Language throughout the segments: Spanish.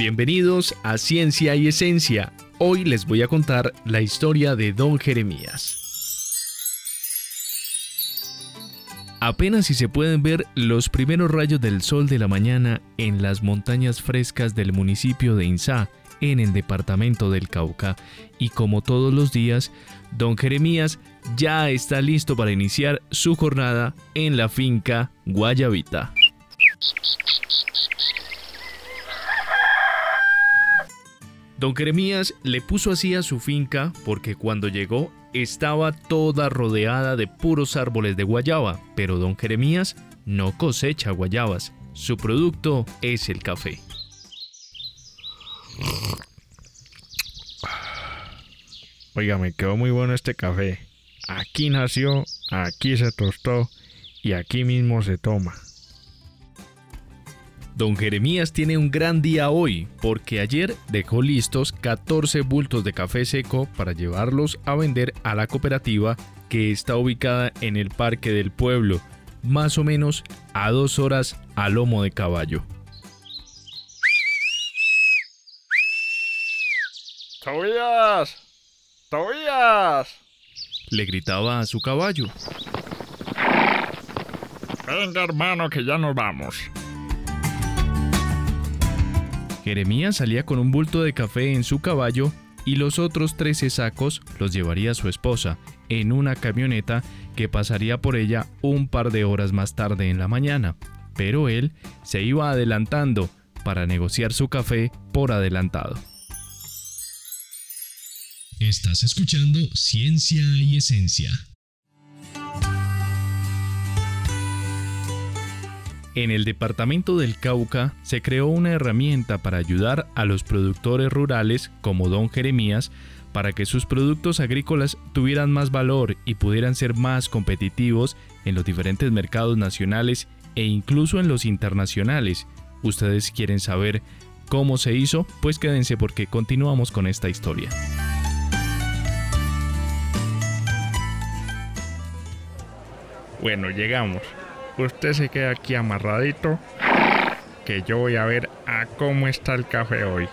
Bienvenidos a Ciencia y Esencia. Hoy les voy a contar la historia de Don Jeremías. Apenas si se pueden ver los primeros rayos del sol de la mañana en las montañas frescas del municipio de Insá, en el departamento del Cauca, y como todos los días, don Jeremías ya está listo para iniciar su jornada en la finca Guayabita. Don Jeremías le puso así a su finca porque cuando llegó estaba toda rodeada de puros árboles de guayaba, pero don Jeremías no cosecha guayabas, su producto es el café. Oiga, me quedó muy bueno este café. Aquí nació, aquí se tostó y aquí mismo se toma. Don Jeremías tiene un gran día hoy porque ayer dejó listos 14 bultos de café seco para llevarlos a vender a la cooperativa que está ubicada en el Parque del Pueblo, más o menos a dos horas a lomo de caballo. ¡Tobías! ¡Tobías! Le gritaba a su caballo. Venga hermano que ya nos vamos. Jeremías salía con un bulto de café en su caballo y los otros 13 sacos los llevaría su esposa en una camioneta que pasaría por ella un par de horas más tarde en la mañana. Pero él se iba adelantando para negociar su café por adelantado. Estás escuchando Ciencia y Esencia. En el departamento del Cauca se creó una herramienta para ayudar a los productores rurales como don Jeremías para que sus productos agrícolas tuvieran más valor y pudieran ser más competitivos en los diferentes mercados nacionales e incluso en los internacionales. ¿Ustedes quieren saber cómo se hizo? Pues quédense porque continuamos con esta historia. Bueno, llegamos. Usted se queda aquí amarradito, que yo voy a ver a cómo está el café hoy.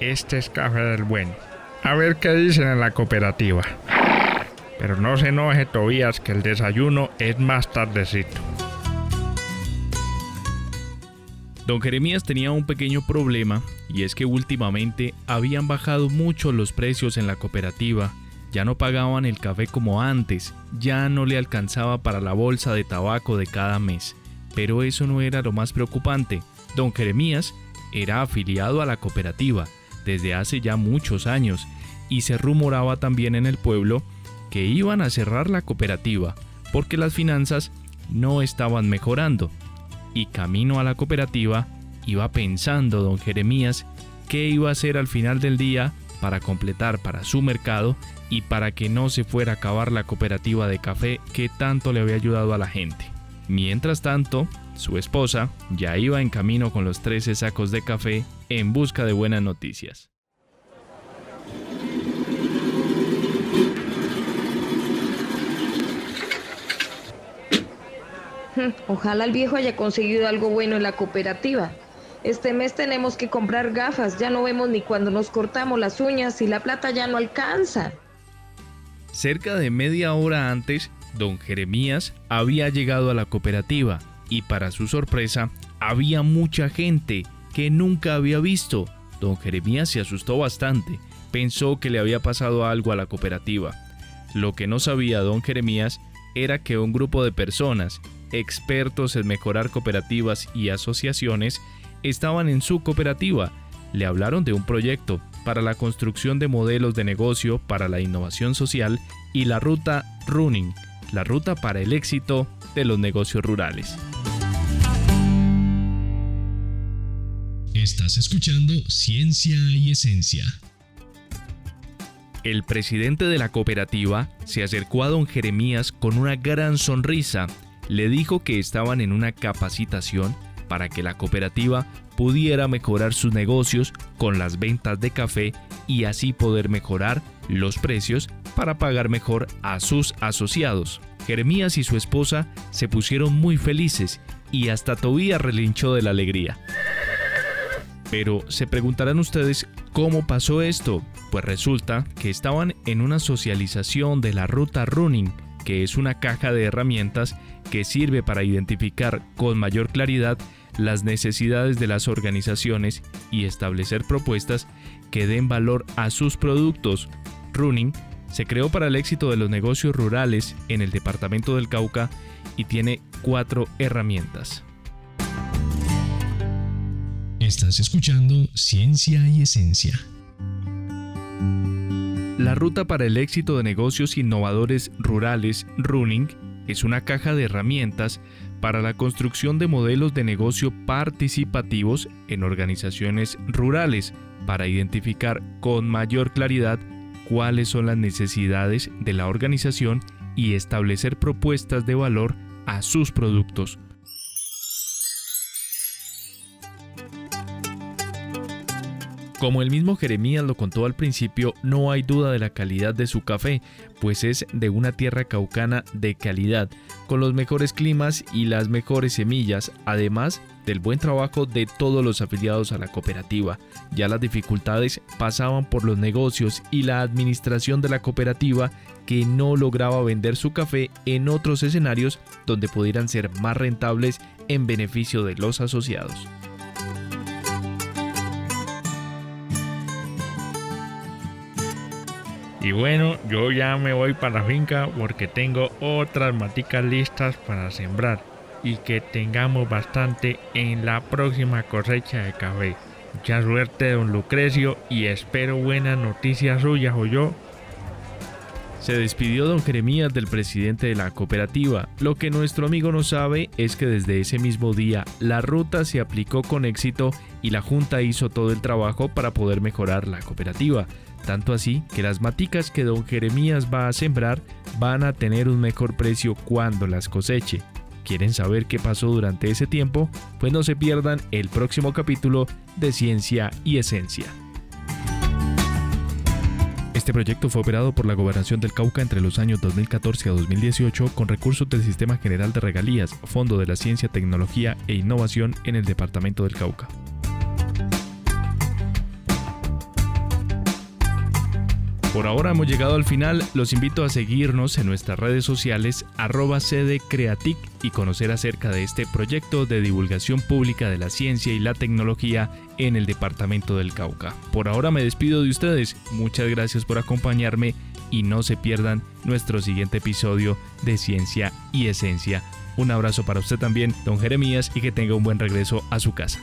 Este es café del bueno. A ver qué dicen en la cooperativa. Pero no se enoje Tobías que el desayuno es más tardecito. Don Jeremías tenía un pequeño problema y es que últimamente habían bajado mucho los precios en la cooperativa ya no pagaban el café como antes, ya no le alcanzaba para la bolsa de tabaco de cada mes. Pero eso no era lo más preocupante. Don Jeremías era afiliado a la cooperativa desde hace ya muchos años y se rumoraba también en el pueblo que iban a cerrar la cooperativa porque las finanzas no estaban mejorando. Y camino a la cooperativa iba pensando don Jeremías qué iba a hacer al final del día para completar para su mercado y para que no se fuera a acabar la cooperativa de café que tanto le había ayudado a la gente. Mientras tanto, su esposa ya iba en camino con los 13 sacos de café en busca de buenas noticias. Ojalá el viejo haya conseguido algo bueno en la cooperativa. Este mes tenemos que comprar gafas, ya no vemos ni cuando nos cortamos las uñas y la plata ya no alcanza. Cerca de media hora antes, don Jeremías había llegado a la cooperativa y para su sorpresa había mucha gente que nunca había visto. Don Jeremías se asustó bastante, pensó que le había pasado algo a la cooperativa. Lo que no sabía don Jeremías era que un grupo de personas, expertos en mejorar cooperativas y asociaciones, estaban en su cooperativa. Le hablaron de un proyecto para la construcción de modelos de negocio para la innovación social y la ruta Running, la ruta para el éxito de los negocios rurales. Estás escuchando Ciencia y Esencia. El presidente de la cooperativa se acercó a don Jeremías con una gran sonrisa. Le dijo que estaban en una capacitación para que la cooperativa pudiera mejorar sus negocios con las ventas de café y así poder mejorar los precios para pagar mejor a sus asociados. Jeremías y su esposa se pusieron muy felices y hasta Tobías relinchó de la alegría. Pero se preguntarán ustedes cómo pasó esto. Pues resulta que estaban en una socialización de la ruta Running, que es una caja de herramientas que sirve para identificar con mayor claridad las necesidades de las organizaciones y establecer propuestas que den valor a sus productos. Running se creó para el éxito de los negocios rurales en el departamento del Cauca y tiene cuatro herramientas. Estás escuchando Ciencia y Esencia. La ruta para el éxito de negocios innovadores rurales, Running, es una caja de herramientas para la construcción de modelos de negocio participativos en organizaciones rurales para identificar con mayor claridad cuáles son las necesidades de la organización y establecer propuestas de valor a sus productos. Como el mismo Jeremías lo contó al principio, no hay duda de la calidad de su café, pues es de una tierra caucana de calidad, con los mejores climas y las mejores semillas, además del buen trabajo de todos los afiliados a la cooperativa. Ya las dificultades pasaban por los negocios y la administración de la cooperativa que no lograba vender su café en otros escenarios donde pudieran ser más rentables en beneficio de los asociados. Y bueno, yo ya me voy para la finca porque tengo otras maticas listas para sembrar y que tengamos bastante en la próxima cosecha de café. Mucha suerte, don Lucrecio, y espero buenas noticias suyas o yo. Se despidió don Jeremías del presidente de la cooperativa. Lo que nuestro amigo no sabe es que desde ese mismo día la ruta se aplicó con éxito y la junta hizo todo el trabajo para poder mejorar la cooperativa. Tanto así que las maticas que don Jeremías va a sembrar van a tener un mejor precio cuando las coseche. ¿Quieren saber qué pasó durante ese tiempo? Pues no se pierdan el próximo capítulo de Ciencia y Esencia. Este proyecto fue operado por la Gobernación del Cauca entre los años 2014 a 2018 con recursos del Sistema General de Regalías, Fondo de la Ciencia, Tecnología e Innovación en el Departamento del Cauca. Por ahora hemos llegado al final, los invito a seguirnos en nuestras redes sociales arroba cdcreatic y conocer acerca de este proyecto de divulgación pública de la ciencia y la tecnología en el departamento del Cauca. Por ahora me despido de ustedes, muchas gracias por acompañarme y no se pierdan nuestro siguiente episodio de Ciencia y Esencia. Un abrazo para usted también, don Jeremías, y que tenga un buen regreso a su casa.